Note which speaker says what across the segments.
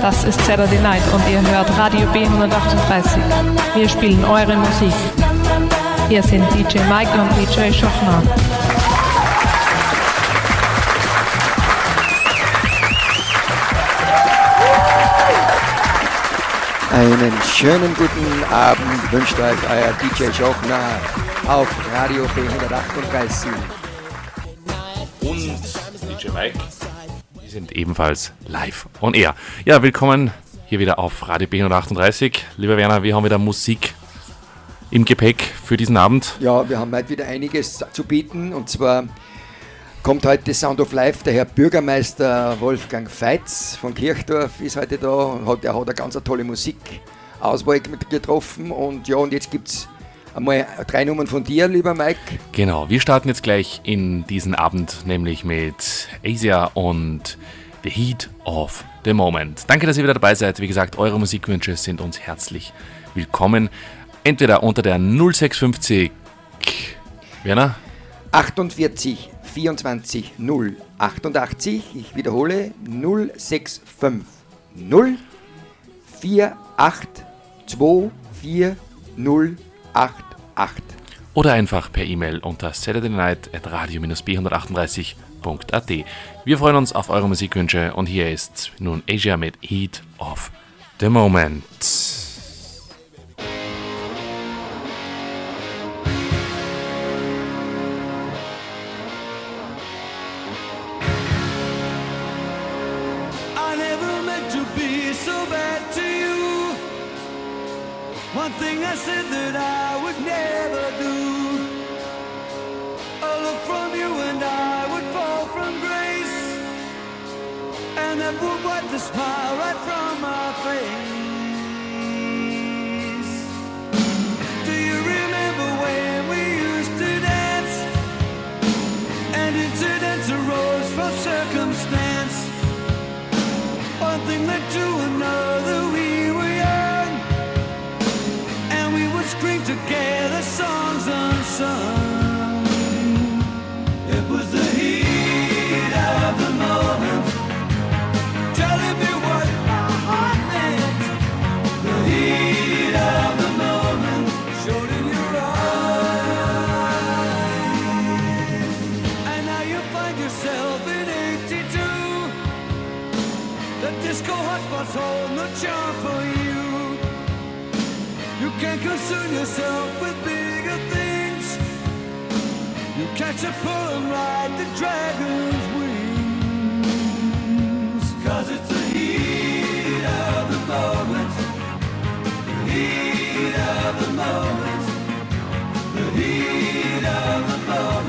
Speaker 1: Das ist Saturday Night und ihr hört Radio B138. Wir spielen eure Musik. Hier sind DJ Mike und DJ Schochner.
Speaker 2: Einen schönen guten Abend wünscht euch euer DJ Schochner auf Radio B138.
Speaker 3: Und DJ Mike. Die sind ebenfalls live on air. Ja, willkommen hier wieder auf Radio B138. Lieber Werner, wir haben wieder Musik im Gepäck für diesen Abend.
Speaker 2: Ja, wir haben heute wieder einiges zu bieten und zwar kommt heute Sound of Life. Der Herr Bürgermeister Wolfgang Feitz von Kirchdorf ist heute da hat, er hat eine ganz tolle Musikauswahl getroffen. Und ja, und jetzt gibt es einmal drei Nummern von dir, lieber Mike.
Speaker 3: Genau, wir starten jetzt gleich in diesen Abend, nämlich mit Asia und The Heat of the Moment. Danke, dass ihr wieder dabei seid. Wie gesagt, eure Musikwünsche sind uns herzlich willkommen. Entweder unter der 0650 Werner
Speaker 2: 48 24 0 88. Ich wiederhole 065 0 48 24 0 88.
Speaker 3: oder einfach per E-Mail unter saturdaynight.radio-b138.at. Wir freuen uns auf eure Musikwünsche und hier ist nun Asia mit Heat of the Moment.
Speaker 4: The disco hotspots hold no charm for you. You can't concern yourself with bigger things. You catch a pull and ride the dragon's wings. Cause it's the heat of the moment. The heat of the moment. The heat of the moment.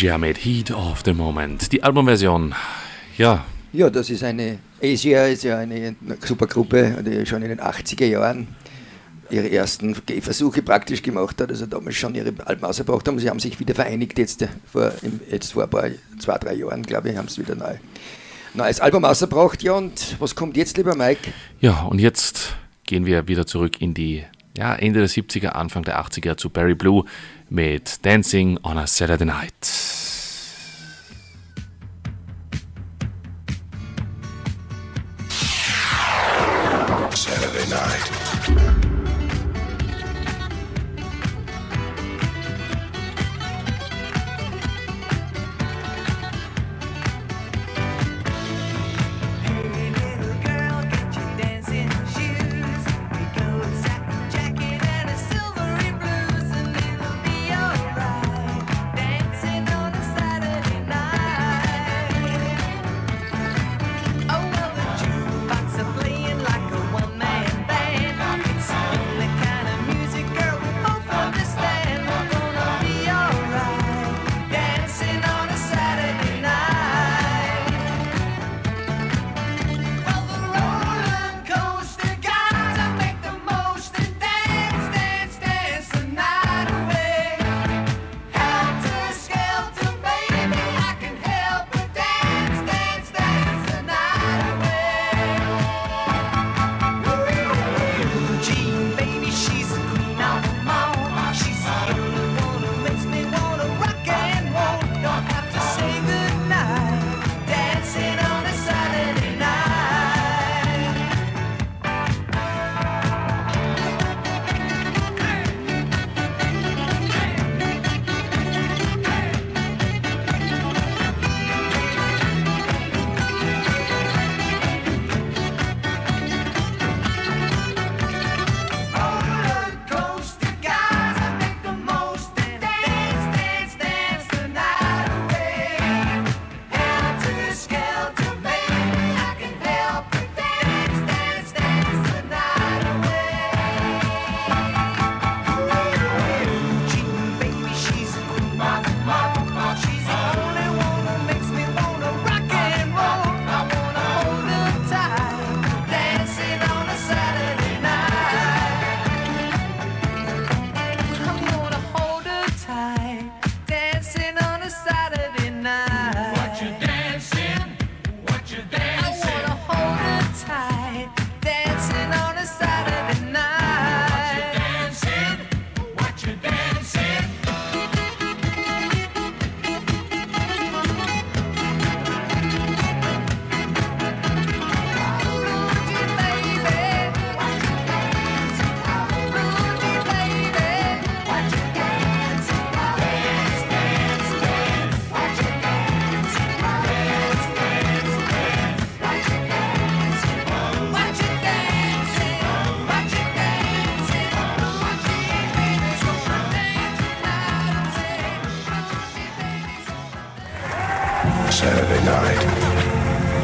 Speaker 5: Asia mit Heat of the Moment. Die Albumversion, ja,
Speaker 2: Ja, das ist eine, Asia ist ja eine super Gruppe, die schon in den 80er Jahren ihre ersten Gehversuche praktisch gemacht hat, also damals schon ihre Alben ausgebracht haben. Sie haben sich wieder vereinigt jetzt äh, vor, jetzt vor ein paar, zwei, drei Jahren, glaube ich, haben sie wieder neu, neues Album ausgebracht. Ja, und was kommt jetzt, lieber Mike?
Speaker 5: Ja, und jetzt gehen wir wieder zurück in die ja, Ende der 70er, Anfang der 80er zu Barry Blue mit Dancing on a Saturday Night.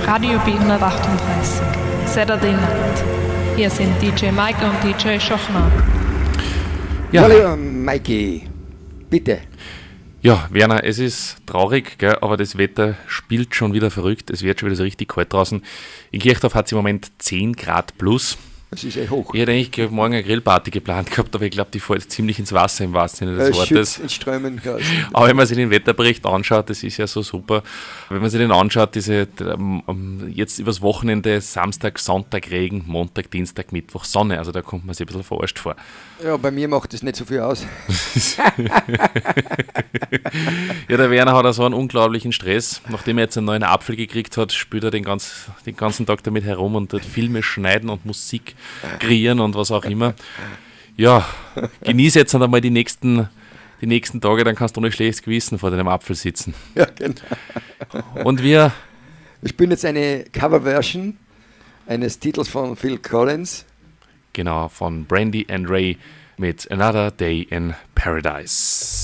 Speaker 1: Radio B138. Saturday Night. Hier sind DJ Mike und DJ Schochner.
Speaker 2: Ja, lieber Mikey, bitte.
Speaker 5: ja, Werner, es ist traurig, gell, aber das Wetter spielt schon wieder verrückt. Es wird schon wieder so richtig kalt draußen. In Kirchdorf hat es im Moment 10 Grad plus.
Speaker 2: Das ist eh hoch.
Speaker 5: Ich hätte eigentlich morgen eine Grillparty geplant gehabt, aber ich glaube, die fällt ziemlich ins Wasser im wahrsten Sinne des
Speaker 2: Äh,
Speaker 5: Wortes.
Speaker 2: schützt in Strömen.
Speaker 5: Aber wenn man sich den Wetterbericht anschaut, das ist ja so super. Wenn man sich den anschaut, diese ähm, ähm, jetzt übers Wochenende Samstag, Sonntag Regen, Montag, Dienstag, Mittwoch Sonne. Also da kommt man sich ein bisschen verarscht vor.
Speaker 2: ja, bei mir macht das nicht so viel aus.
Speaker 5: Ja, der Werner hat auch so einen unglaublichen Stress. Nachdem er jetzt einen neuen Apfel gekriegt hat, spielt er den, ganz, den ganzen Tag damit herum und tut Filme schneiden und Musik kreieren und was auch immer. Ja, genieß jetzt einmal die nächsten, die nächsten Tage, dann kannst du ohne schlechtes Gewissen vor deinem Apfel sitzen.
Speaker 2: Ja, genau.
Speaker 5: Und wir
Speaker 2: Ich spiele jetzt eine Coverversion eines Titels von Phil Collins.
Speaker 5: Genau, von Brandy and Ray mit Another Day in Paradise.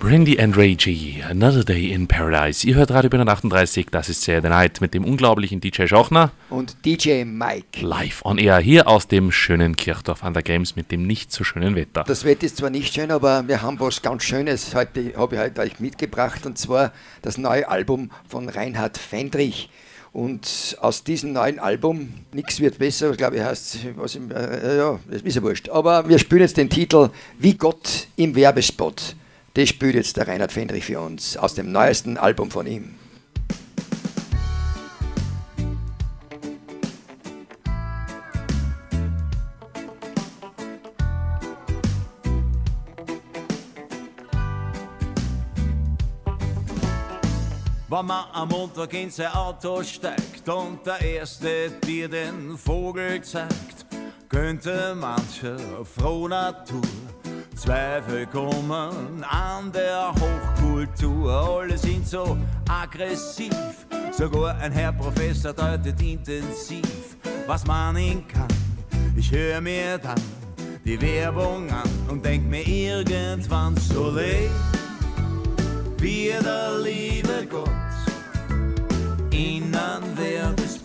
Speaker 3: Brandy and Ray G, Another Day in Paradise. Ihr hört Radio 38, das ist Saturday Night mit dem unglaublichen DJ Schochner.
Speaker 2: Und DJ Mike.
Speaker 3: Live on Air hier aus dem schönen Kirchdorf an der Games mit dem nicht so schönen Wetter.
Speaker 2: Das Wetter ist zwar nicht schön, aber wir haben was ganz Schönes heute, habe ich heute euch mitgebracht und zwar das neue Album von Reinhard Fendrich. Und aus diesem neuen Album, nichts wird besser, glaube ich, heißt es, im, äh, ja, das ist ja wurscht. Aber wir spielen jetzt den Titel Wie Gott im Werbespot. Das spielt jetzt der Reinhard Fendrich für uns aus dem neuesten Album von ihm.
Speaker 6: Wenn man am Montag in sein Auto steigt und der Erste dir den Vogel zeigt, könnte mancher froh Natur Zweifel kommen an der Hochkultur, alle sind so aggressiv. Sogar ein Herr Professor deutet intensiv, was man ihn kann. Ich höre mir dann die Werbung an und denk mir irgendwann so leid, wie der liebe Gott innen wird es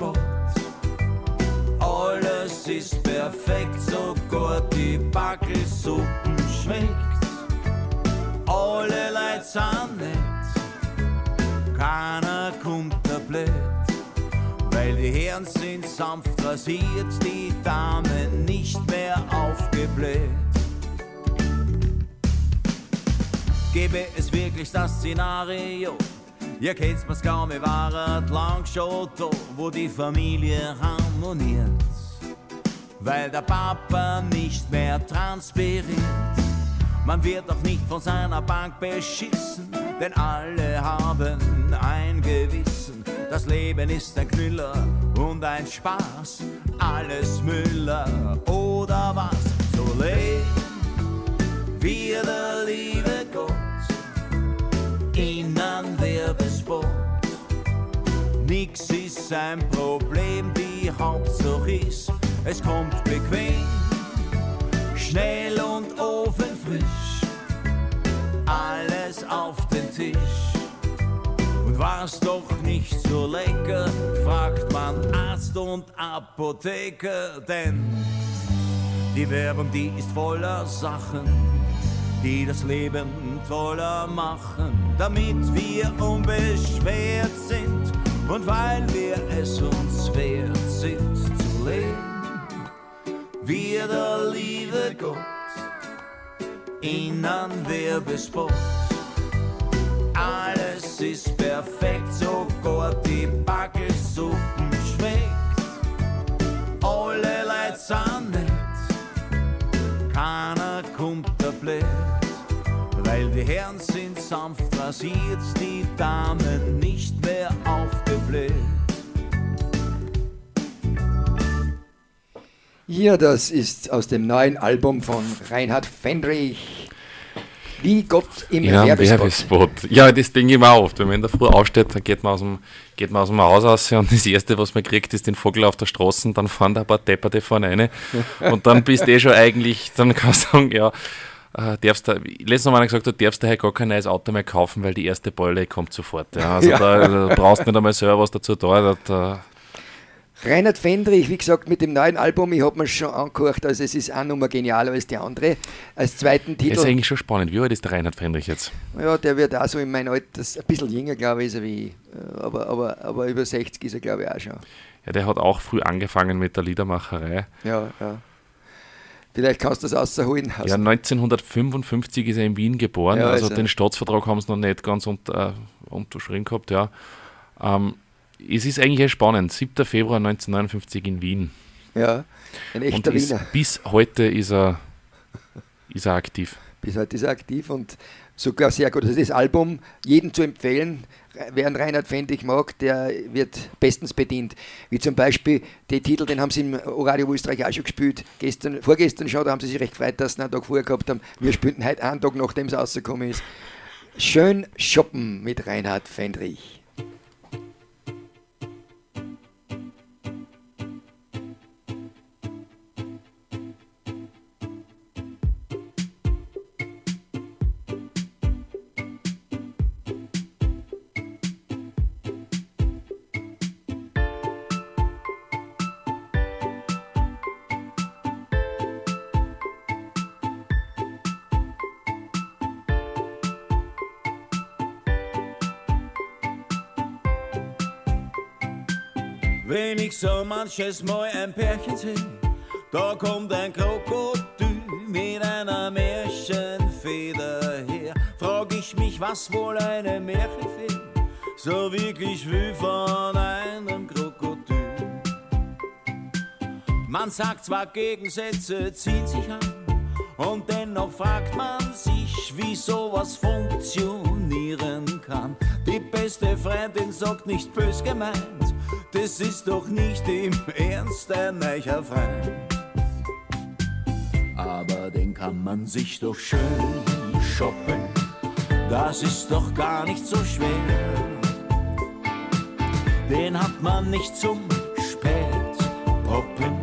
Speaker 6: Alles ist perfekt sind nett, keiner kommt der blöd. Weil die Herren sind sanft rasiert, die Damen nicht mehr aufgebläht. Gäbe es wirklich das Szenario, ihr kennt's mir's kaum, ihr waret lang schon da, wo die Familie harmoniert. Weil der Papa nicht mehr transpiriert. Man wird auch nicht von seiner Bank beschissen, denn alle haben ein Gewissen. Das Leben ist ein Knüller und ein Spaß, alles Müller oder was. So leben wir der liebe Gott in einem Werbespot. Nix ist ein Problem, die Hauptsache ist, es kommt bequem, schnell und ofenfrisch, alles auf den Tisch. Und war's doch nicht so lecker, fragt man Arzt und Apotheker, denn die Werbung, die ist voller Sachen, die das Leben toller machen, damit wir unbeschwert sind und weil wir es uns wert sind zu leben. Wir der liebe Gott in einem Werbespot. Alles ist perfekt, sogar die Backelsuppen schmeckt. Alle Leute sind nett, keiner kommt der blöd. Weil die Herren sind sanft rasiert, die Damen nicht mehr aufgebläht.
Speaker 2: Ja, das ist aus dem neuen Album von Reinhard Fendrich. Wie Gott im
Speaker 3: Ja,
Speaker 2: Werbespot.
Speaker 3: Werbespot. Ja, das denke ich mir auch oft. Wenn man in der Früh aufsteht, dann geht man aus dem, geht man aus dem Haus raus und das Erste, was man kriegt, ist den Vogel auf der Straße. Dann fahren da ein paar Depperte vorne rein. Und dann bist du eh schon eigentlich, dann kannst du sagen, ja, äh, darfst du, letztes Mal hat er gesagt, du darfst daher gar kein neues Auto mehr kaufen, weil die erste Beule kommt sofort. Ja, also
Speaker 2: Ja.
Speaker 3: Da, da brauchst du nicht einmal selber was dazu da. Da, da,
Speaker 2: Reinhard Fendrich, wie gesagt, mit dem neuen Album, ich habe mir schon angehört, also es ist auch nochmal genialer als die andere. Als zweiten
Speaker 3: das ist
Speaker 2: Titel,
Speaker 3: eigentlich schon spannend. Wie alt ist der Reinhard Fendrich jetzt?
Speaker 2: ja, der wird auch so in meinem Alter, ein bisschen jünger, glaube ich, ist er wie ich. Aber, aber, aber über 60 ist er, glaube ich, auch schon.
Speaker 3: Ja, der hat auch früh angefangen mit der Liedermacherei.
Speaker 2: Ja, ja. Vielleicht kannst du das rausholen. aus-
Speaker 3: Ja, 1955 ist er in Wien geboren,
Speaker 2: Ja,
Speaker 3: also
Speaker 2: er.
Speaker 3: den Staatsvertrag haben sie noch nicht ganz unter, äh, unterschrieben gehabt, ja. Ähm, es ist eigentlich spannend. 7. Februar 1959 in Wien.
Speaker 2: ja. ein
Speaker 3: Und
Speaker 2: echter
Speaker 3: ist,
Speaker 2: Wiener.
Speaker 3: bis heute ist er, ist er aktiv.
Speaker 2: Bis heute ist er aktiv und sogar sehr gut. Also das Album jedem zu empfehlen, wer einen Reinhard Fendrich mag, der wird bestens bedient. Wie zum Beispiel die Titel, den haben sie im Radio Österreich auch schon gespielt. Gestern, vorgestern schon, da haben sie sich recht gefreut, dass sie einen Tag vorher gehabt haben. Wir spielten heute einen Tag, nachdem es rausgekommen ist. Schön shoppen mit Reinhard Fendrich.
Speaker 6: Manches Mal ein Pärchen sehe, da kommt ein Krokodil mit einer Märchenfeder her. Frag ich mich, was wohl eine Märchenfee so wirklich will von einem Krokodil. Man sagt zwar Gegensätze ziehen sich an und dennoch fragt man sich, wie sowas funktionieren kann. Die beste Freundin sagt nicht bös gemeint, das ist doch nicht im Ernst ein neuer Freund. Aber den kann man sich doch schön shoppen, das ist doch gar nicht so schwer. den hat man nicht zum spät poppen,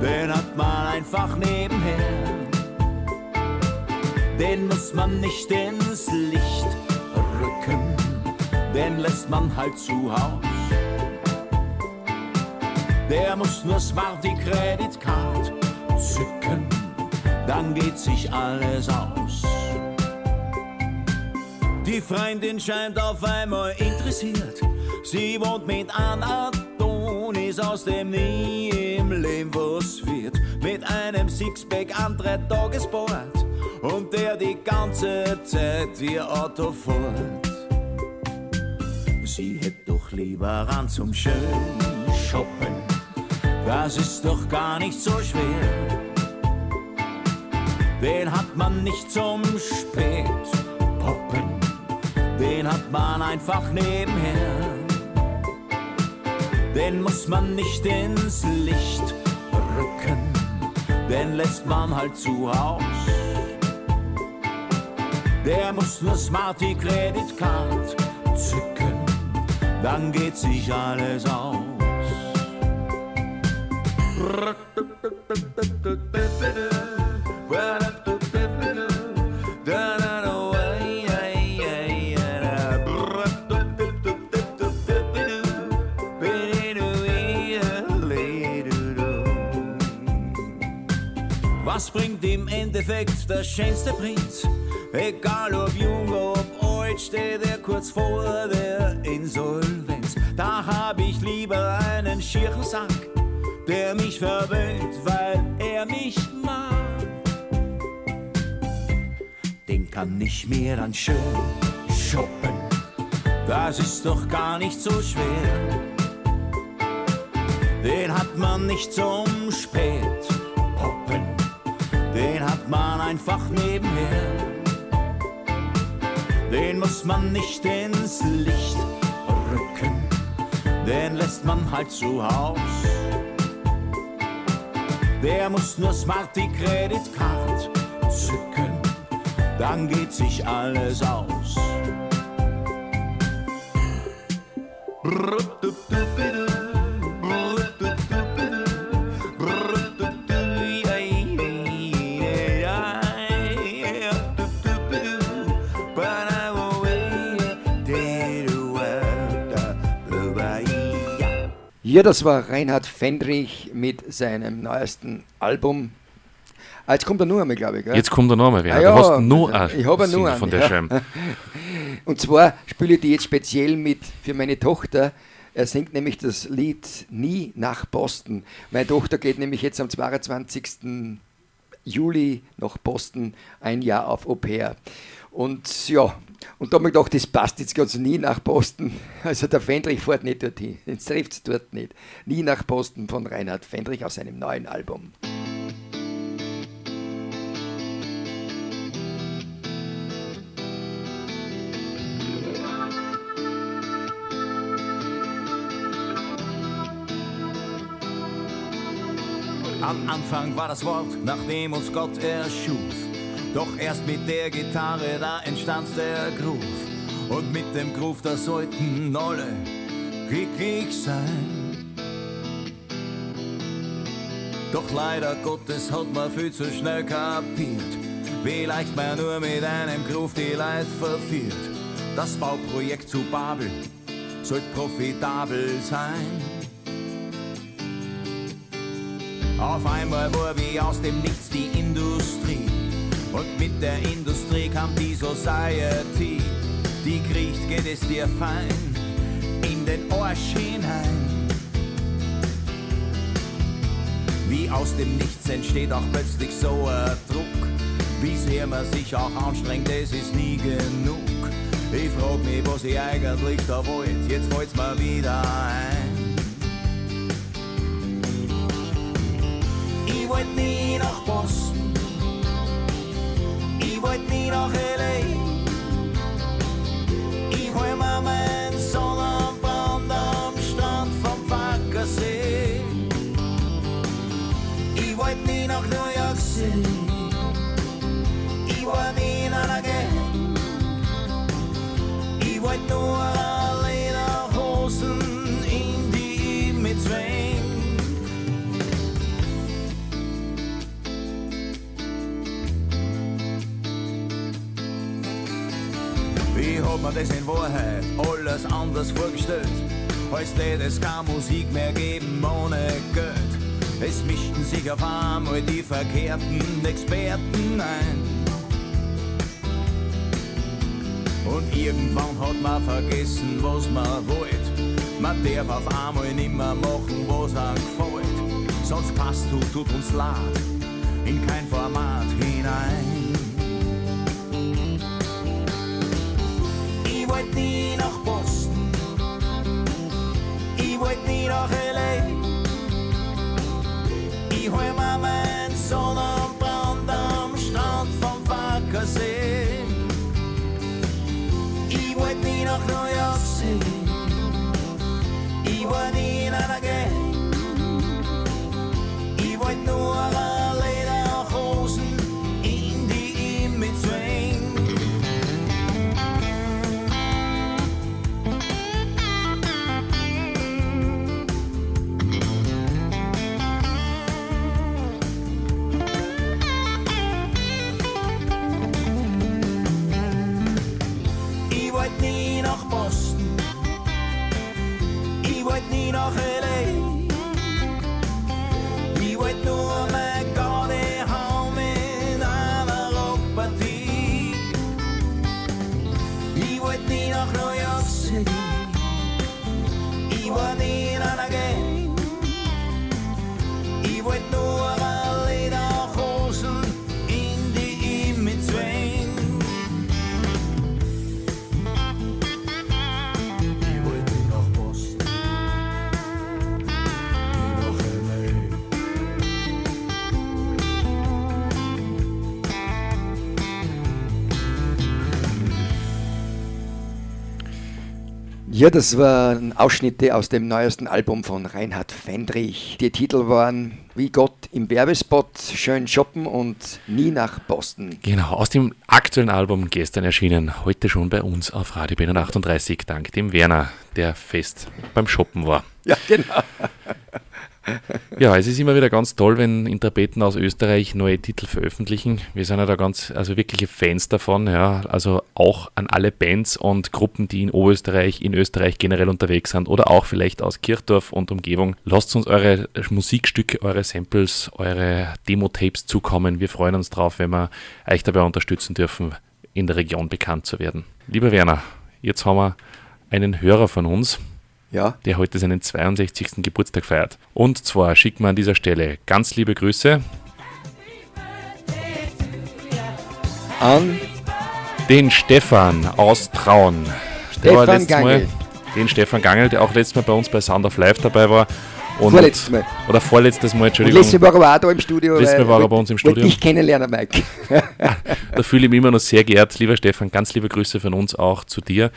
Speaker 6: den hat man einfach nebenher. Den muss man nicht ins Licht rücken, den lässt man halt zu Haus. Der muss nur Smarty Credit Card zücken, dann geht sich alles aus. Die Freundin scheint auf einmal interessiert. Sie wohnt mit Anna Adonis, aus dem nie im Leben was wird. Mit einem Sixpack an drei Tagesbord und der die ganze Zeit ihr Auto fährt. Sie hätte doch lieber ran zum schönen Shoppen. Das ist doch gar nicht so schwer. Den hat man nicht zum spät poppen, den hat man einfach nebenher. Den muss man nicht ins Licht rücken, den lässt man halt zu Haus. Der muss nur Smarty Credit Card zücken, dann geht sich alles aus. Was bringt im Endeffekt der schönste Prinz? Egal ob jung, ob alt, steht er kurz vor der Insolvenz. Da hab ich lieber einen schierchen Sack, der mich verwöhnt, weil er mich mag. Den kann ich mir dann schön shoppen, das ist doch gar nicht so schwer. Den hat man nicht zum spät poppen, den hat man einfach nebenher. Den muss man nicht ins Licht rücken, den lässt man halt zu Haus. Der muss nur Smarty Credit Card zücken, dann geht sich alles aus.
Speaker 2: Ja, das war Reinhard Fendrich mit seinem neuesten Album. Ah, jetzt kommt er nur einmal, glaube ich. Gell?
Speaker 3: Jetzt kommt er nochmal. Wer?
Speaker 2: Ah ja,
Speaker 3: du hast nur
Speaker 2: also, ich habe nur einen,
Speaker 3: von der
Speaker 2: ja.
Speaker 3: Schirm.
Speaker 2: Und zwar spiele ich die jetzt speziell mit für meine Tochter. Er singt nämlich das Lied Nie nach Boston. Meine Tochter geht nämlich jetzt am 22. Juli nach Boston ein Jahr auf Au pair. Und ja, und da habe ich gedacht, das passt jetzt ganz nie nach Boston. Also der Fendrich fährt nicht dorthin. Jetzt trifft es dort nicht. Nie nach Boston von Reinhard Fendrich aus seinem neuen Album.
Speaker 6: Am Anfang war das Wort, nachdem uns Gott erschuf. Doch erst mit der Gitarre, da entstand der Groove. Und mit dem Groove, da sollten alle glücklich sein. Doch leider Gottes hat man viel zu schnell kapiert, wie leicht man nur mit einem Groove die Leute verführt. Das Bauprojekt zu Babel sollte profitabel sein. Auf einmal war wie aus dem Nichts die Industrie. Und mit der Industrie kam die Society. Die kriecht, geht es dir fein, in den Arsch hinein. Wie aus dem Nichts entsteht auch plötzlich so ein Druck. Wie sehr man sich auch anstrengt, es ist nie genug. Ich frag mich, was ich eigentlich da wollt, jetzt fällt's mir wieder ein. Ich wollt nie nach Boston, ich wollt nie nach L.A. Ich hol Das in Wahrheit alles anders vorgestellt. Als hätte es keine Musik mehr geben ohne Geld. Es mischten sich auf einmal die verkehrten Experten ein. Und irgendwann hat man vergessen, was man wollt. Man darf auf einmal nimmer machen, was einem gefällt. Sonst passt du, tut uns leid, in kein Format hinein. Nie nach Boston, ich wollt nie nach L.A. Ich hol mir mein Sonnenbrand am Strand vom Fackersee. Ich wollt nie nach New York City. Ich wollt nie in einer Gang.
Speaker 2: Ja, das waren Ausschnitte aus dem neuesten Album von Reinhard Fendrich. Die Titel waren Wie Gott im Werbespot, Schön shoppen und Nie nach Boston.
Speaker 3: Genau, aus dem aktuellen Album gestern erschienen, heute schon bei uns auf Radio b 38 dank dem Werner, der fest beim Shoppen war.
Speaker 2: Ja, genau.
Speaker 3: Ja, es ist immer wieder ganz toll, wenn Interpreten aus Österreich neue Titel veröffentlichen. Wir sind ja da ganz, also wirkliche Fans davon, ja. Also auch an alle Bands und Gruppen, die in Oberösterreich, in Österreich generell unterwegs sind oder auch vielleicht aus Kirchdorf und Umgebung. Lasst uns eure Musikstücke, eure Samples, eure Demo-Tapes zukommen. Wir freuen uns drauf, wenn wir euch dabei unterstützen dürfen, in der Region bekannt zu werden. Lieber Werner, jetzt haben wir einen Hörer von uns,
Speaker 2: Ja,
Speaker 3: der heute seinen 62. Geburtstag feiert. Und zwar schicken wir an dieser Stelle ganz liebe Grüße
Speaker 2: an
Speaker 3: den Stefan aus Traun. Der war
Speaker 2: Stefan
Speaker 3: letztes Mal, den Stefan Gangel, der auch letztes Mal bei uns bei Sound of Life dabei war. Und,
Speaker 2: Vorletztes Mal.
Speaker 3: Oder vorletztes Mal, Entschuldigung.
Speaker 2: letztes Mal war er auch da im Studio.
Speaker 3: Letztes Mal war er bei uns im Studio.
Speaker 2: Ich kennenlernen, Mike.
Speaker 3: Da fühle ich mich immer noch sehr geehrt. Lieber Stefan, ganz liebe Grüße von uns auch zu dir.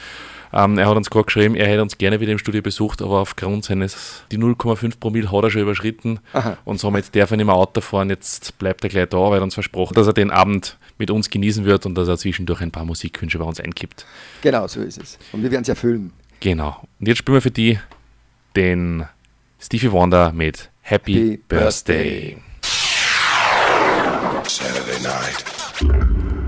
Speaker 3: Ähm, er hat uns gerade geschrieben, er hätte uns gerne wieder im Studio besucht, aber aufgrund seines, die 0,5 Promille hat er schon überschritten
Speaker 2: Aha.
Speaker 3: und somit darf er nicht mehr Auto fahren. Jetzt bleibt er gleich da, weil er uns versprochen, dass er den Abend mit uns genießen wird und dass er zwischendurch ein paar Musikwünsche bei uns einkippt.
Speaker 2: genau, so ist es. Und wir werden es erfüllen.
Speaker 3: Genau. Und jetzt spielen wir für die den Stevie Wonder mit Happy,
Speaker 2: Happy
Speaker 3: Birthday.
Speaker 7: Saturday night.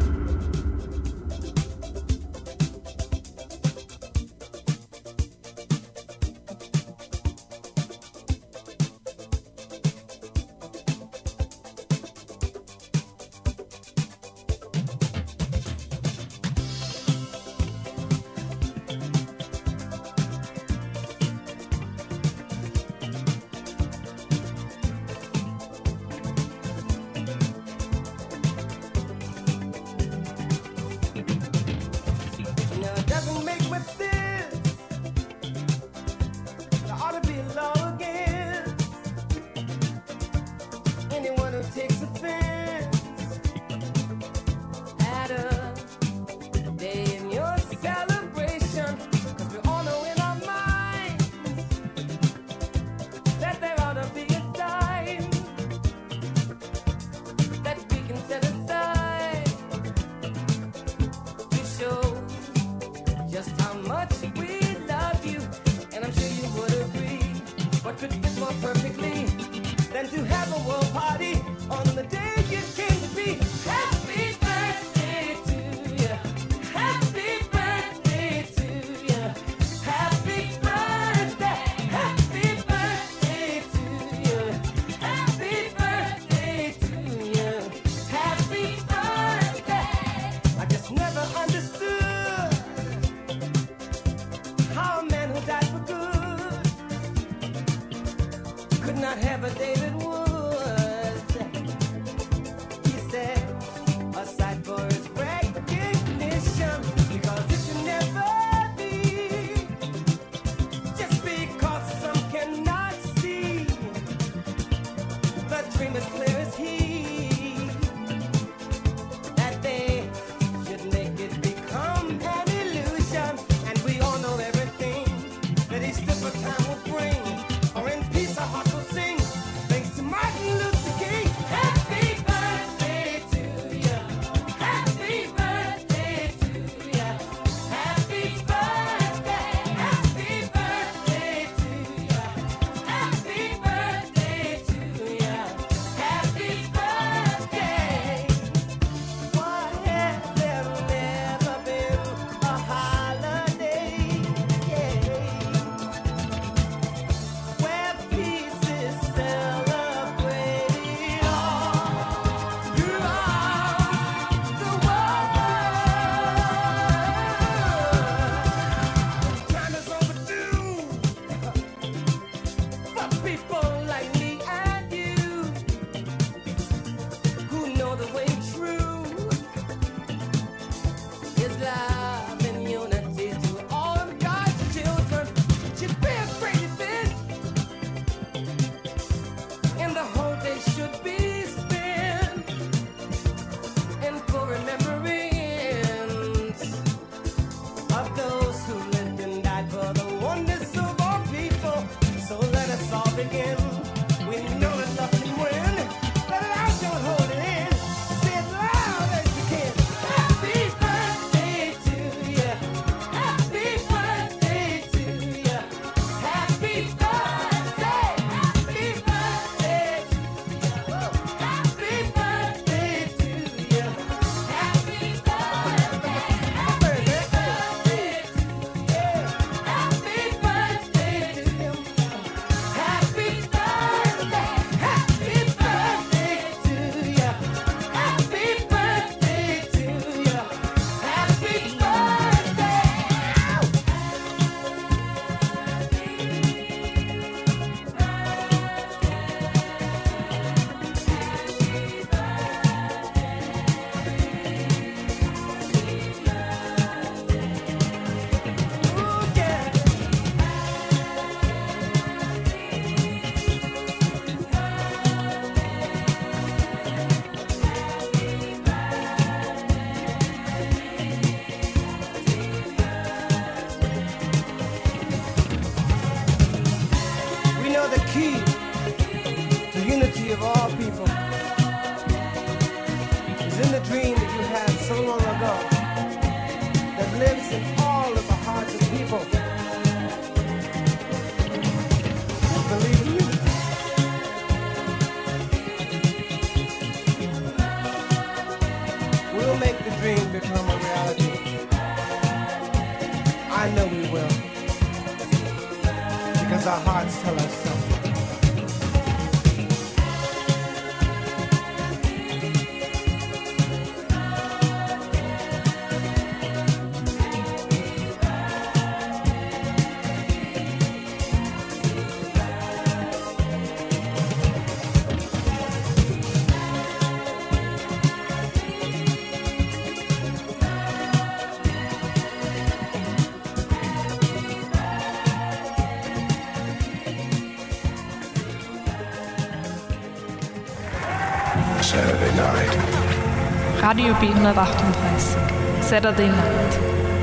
Speaker 1: Radio B138. Saturday Night.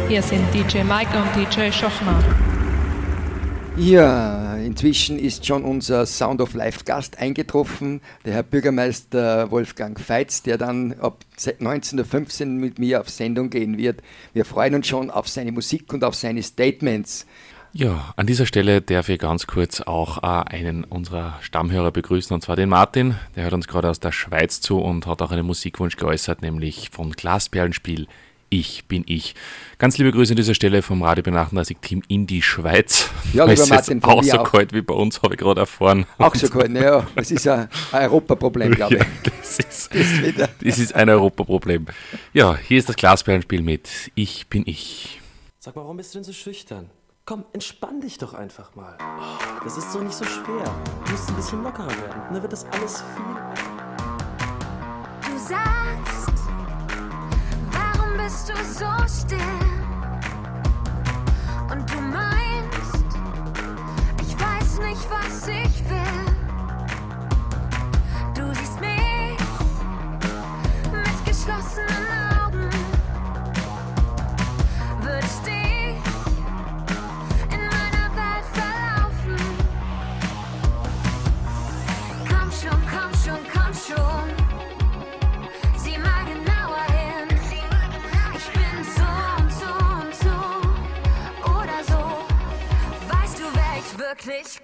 Speaker 1: Hier sind DJ Mike und DJ Schochner.
Speaker 2: Ja, inzwischen ist schon unser Sound of Life Gast eingetroffen, der Herr Bürgermeister Wolfgang Feitz, der dann ab 19.15 Uhr mit mir auf Sendung gehen wird. Wir freuen uns schon auf seine Musik und auf seine Statements.
Speaker 3: Ja, an dieser Stelle darf ich ganz kurz auch äh, einen unserer Stammhörer begrüßen, und zwar den Martin. Der hört uns gerade aus der Schweiz zu und hat auch einen Musikwunsch geäußert, nämlich von Glasperlenspiel Ich bin ich. Ganz liebe Grüße an dieser Stelle vom Radio B38 Team in die Schweiz.
Speaker 2: Ja, lieber
Speaker 3: es
Speaker 2: Martin,
Speaker 3: auch so
Speaker 2: auch.
Speaker 3: kalt wie bei uns, habe ich gerade erfahren.
Speaker 2: Auch so kalt, naja, das ist ein ein Europaproblem, glaube ich.
Speaker 3: Ja, das, ist,
Speaker 2: Das wieder.
Speaker 3: das ist ein Europaproblem. Ja, hier ist das Glasperlenspiel mit Ich bin ich.
Speaker 8: Sag mal, warum bist du denn so schüchtern? Komm, entspann dich doch einfach mal. Das ist so nicht so schwer. Du musst ein bisschen lockerer werden. Dann wird das alles viel.
Speaker 9: Du sagst, warum bist du so still? Und du meinst, ich weiß nicht, was ich will.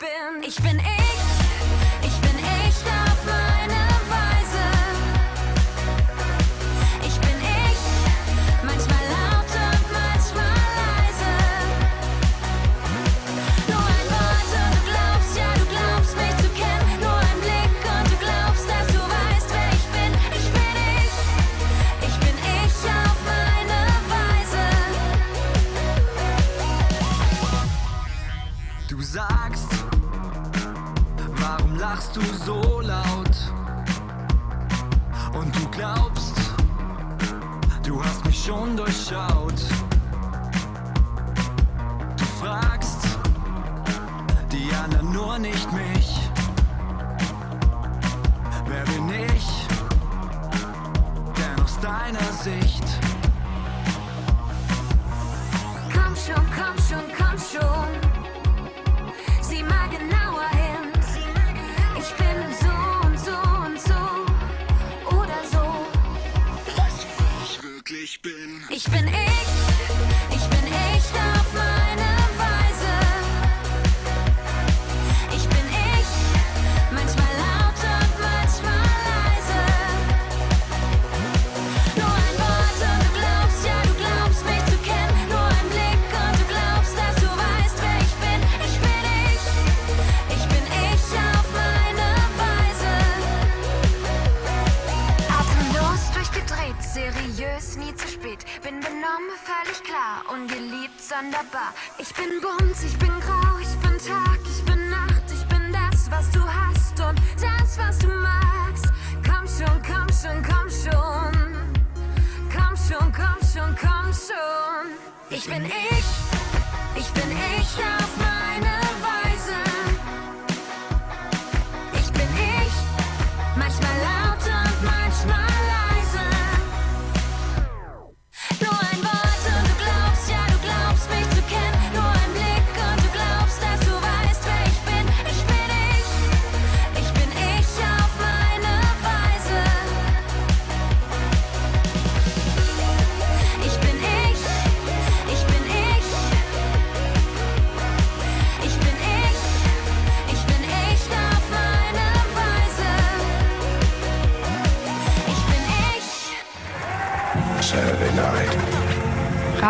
Speaker 9: Bin? Ich bin ich.
Speaker 4: So laut? Und du glaubst, du hast mich schon durchschaut.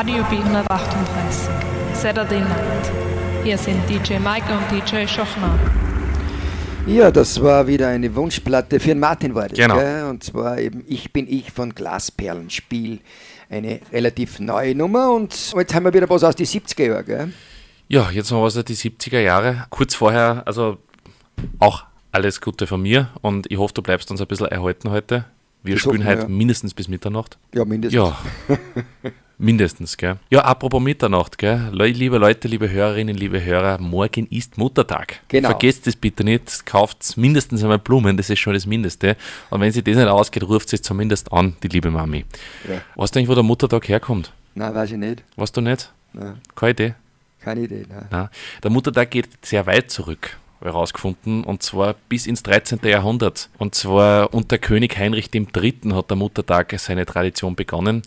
Speaker 1: Radio B138. Saturday Night. Hier sind DJ Mike und DJ Schochner.
Speaker 2: Ja, das war wieder eine Wunschplatte für den Martin war das,
Speaker 3: Genau.
Speaker 2: gell? Und zwar eben Ich bin ich von Glasperlenspiel. Eine relativ neue Nummer und jetzt haben wir wieder was aus den 70er Jahren, gell?
Speaker 3: Ja, jetzt noch was aus die 70er Jahre. Kurz vorher, also auch alles Gute von mir und ich hoffe, du bleibst uns ein bisschen erhalten heute. Wir
Speaker 2: Das
Speaker 3: spielen heute
Speaker 2: ja.
Speaker 3: mindestens bis Mitternacht.
Speaker 2: Ja, mindestens.
Speaker 3: Ja, mindestens, gell. Ja, apropos Mitternacht, gell. Liebe Leute, liebe Hörerinnen, liebe Hörer, morgen ist Muttertag.
Speaker 2: Genau.
Speaker 3: Vergesst es bitte nicht, kauft mindestens einmal Blumen, das ist schon das Mindeste. Und wenn sie das nicht ausgeht, ruft sie zumindest an, die liebe Mami.
Speaker 2: Ja.
Speaker 3: Weißt du eigentlich, wo der Muttertag herkommt?
Speaker 2: Nein, weiß ich nicht.
Speaker 3: Weißt du nicht?
Speaker 2: Nein,
Speaker 3: Keine Idee?
Speaker 2: keine Idee. Nein.
Speaker 3: Nein. Der Muttertag geht sehr weit zurück, herausgefunden, und zwar bis ins 13. Jahrhundert. Und zwar unter König Heinrich III. hat der Muttertag seine Tradition begonnen.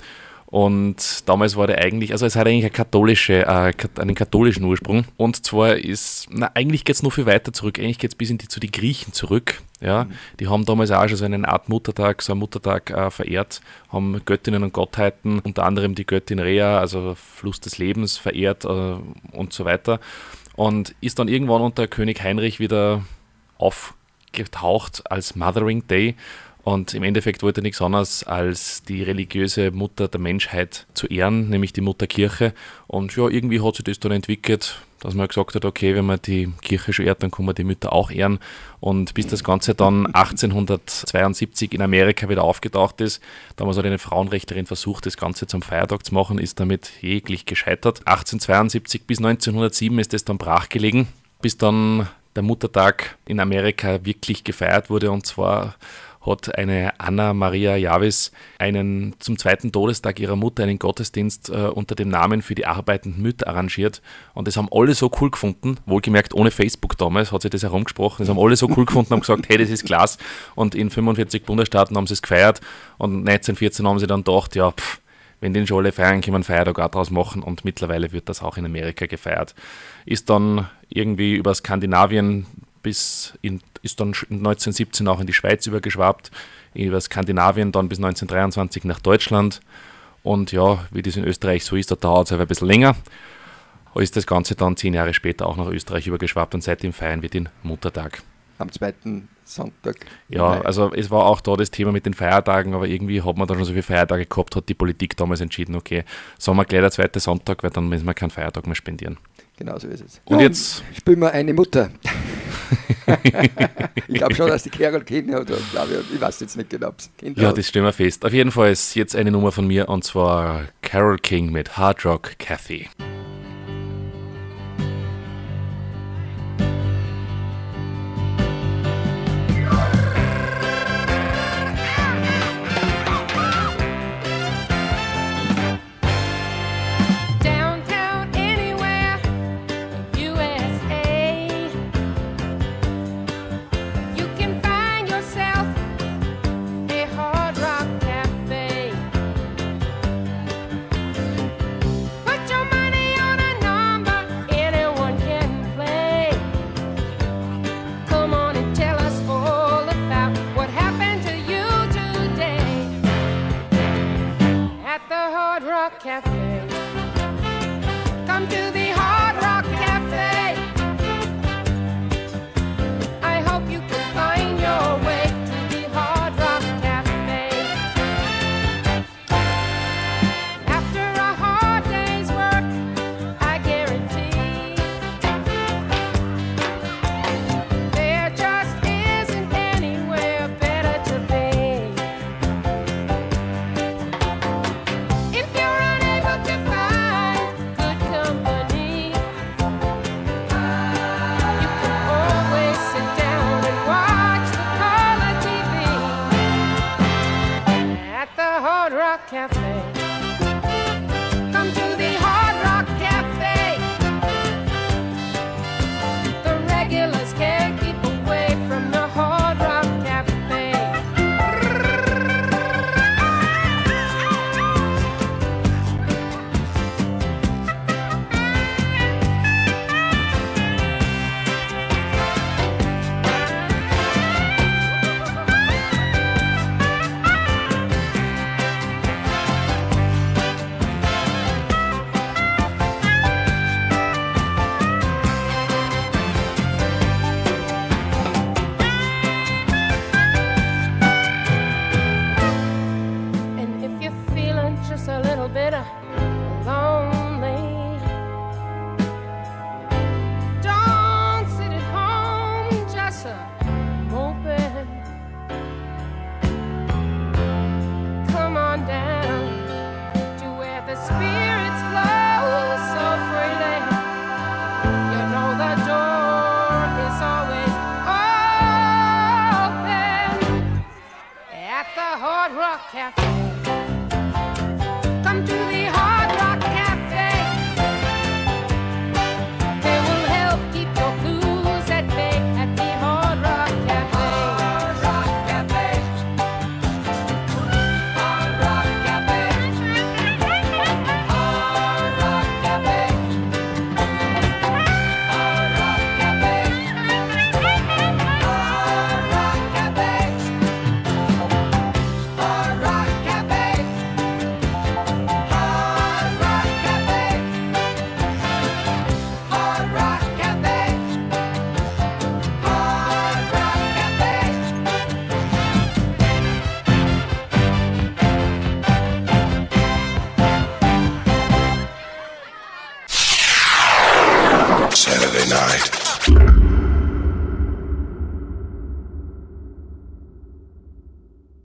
Speaker 3: Und damals war der eigentlich, also es hat eigentlich eine katholische, äh, einen katholischen Ursprung. Und zwar ist, na, eigentlich geht es noch viel weiter zurück. Eigentlich geht es bis in die, zu den Griechen zurück. Ja, die haben damals auch schon so eine Art Muttertag, so einen Muttertag äh, verehrt, haben Göttinnen und Gottheiten, unter anderem die Göttin Rhea, also Fluss des Lebens, verehrt äh, und so weiter. Und ist dann irgendwann unter König Heinrich wieder aufgetaucht als Mothering Day. Und im Endeffekt wollte er nichts anderes, als die religiöse Mutter der Menschheit zu ehren, nämlich die Mutterkirche. Und ja, irgendwie hat sich das dann entwickelt, dass man gesagt hat, okay, wenn man die Kirche schon ehrt, dann kann man die Mütter auch ehren. Und bis das Ganze dann 1872 in Amerika wieder aufgetaucht ist, damals hat eine Frauenrechtlerin versucht, das Ganze zum Feiertag zu machen, ist damit jeglich gescheitert. 1872 bis 1907 ist es dann brachgelegen, bis dann der Muttertag in Amerika wirklich gefeiert wurde und zwar hat eine Anna Maria Javis einen zum zweiten Todestag ihrer Mutter einen Gottesdienst äh, unter dem Namen für die arbeitenden Mütter arrangiert. Und das haben alle so cool gefunden, wohlgemerkt ohne Facebook damals, hat sich das herumgesprochen. Das haben alle so cool gefunden, haben gesagt, hey, das ist klasse. Und in 45 Bundesstaaten haben sie es gefeiert. Und 1914 haben sie dann gedacht, ja, pff, wenn den schon alle feiern, kann man Feiertag auch draus machen und mittlerweile wird das auch in Amerika gefeiert. Ist dann irgendwie über Skandinavien bis in, ist dann 1917 auch in die Schweiz übergeschwappt, über Skandinavien dann bis 1923 nach Deutschland und ja, wie das in Österreich so ist, da dauert es halt ein bisschen länger. Ist das Ganze dann zehn Jahre später auch nach Österreich übergeschwappt und seitdem feiern wir den Muttertag.
Speaker 2: Am zweiten Sonntag.
Speaker 3: Ja, also es war auch da das Thema mit den Feiertagen, aber irgendwie hat man dann schon so viele Feiertage gehabt, hat die Politik damals entschieden, okay, sagen wir gleich der zweite Sonntag, weil dann müssen wir keinen Feiertag mehr spendieren.
Speaker 2: Genau so ist es.
Speaker 3: Und jetzt-
Speaker 2: spielen wir eine Mutter. Ich glaube schon, dass die Carol Kinder hat, glaube ich. Ich weiß jetzt nicht genau, ob sie Kinder
Speaker 3: Ja,
Speaker 2: hat.
Speaker 3: das stellen wir fest. Auf jeden Fall ist jetzt eine Nummer von mir und zwar Carol King mit Hard Rock Cathy.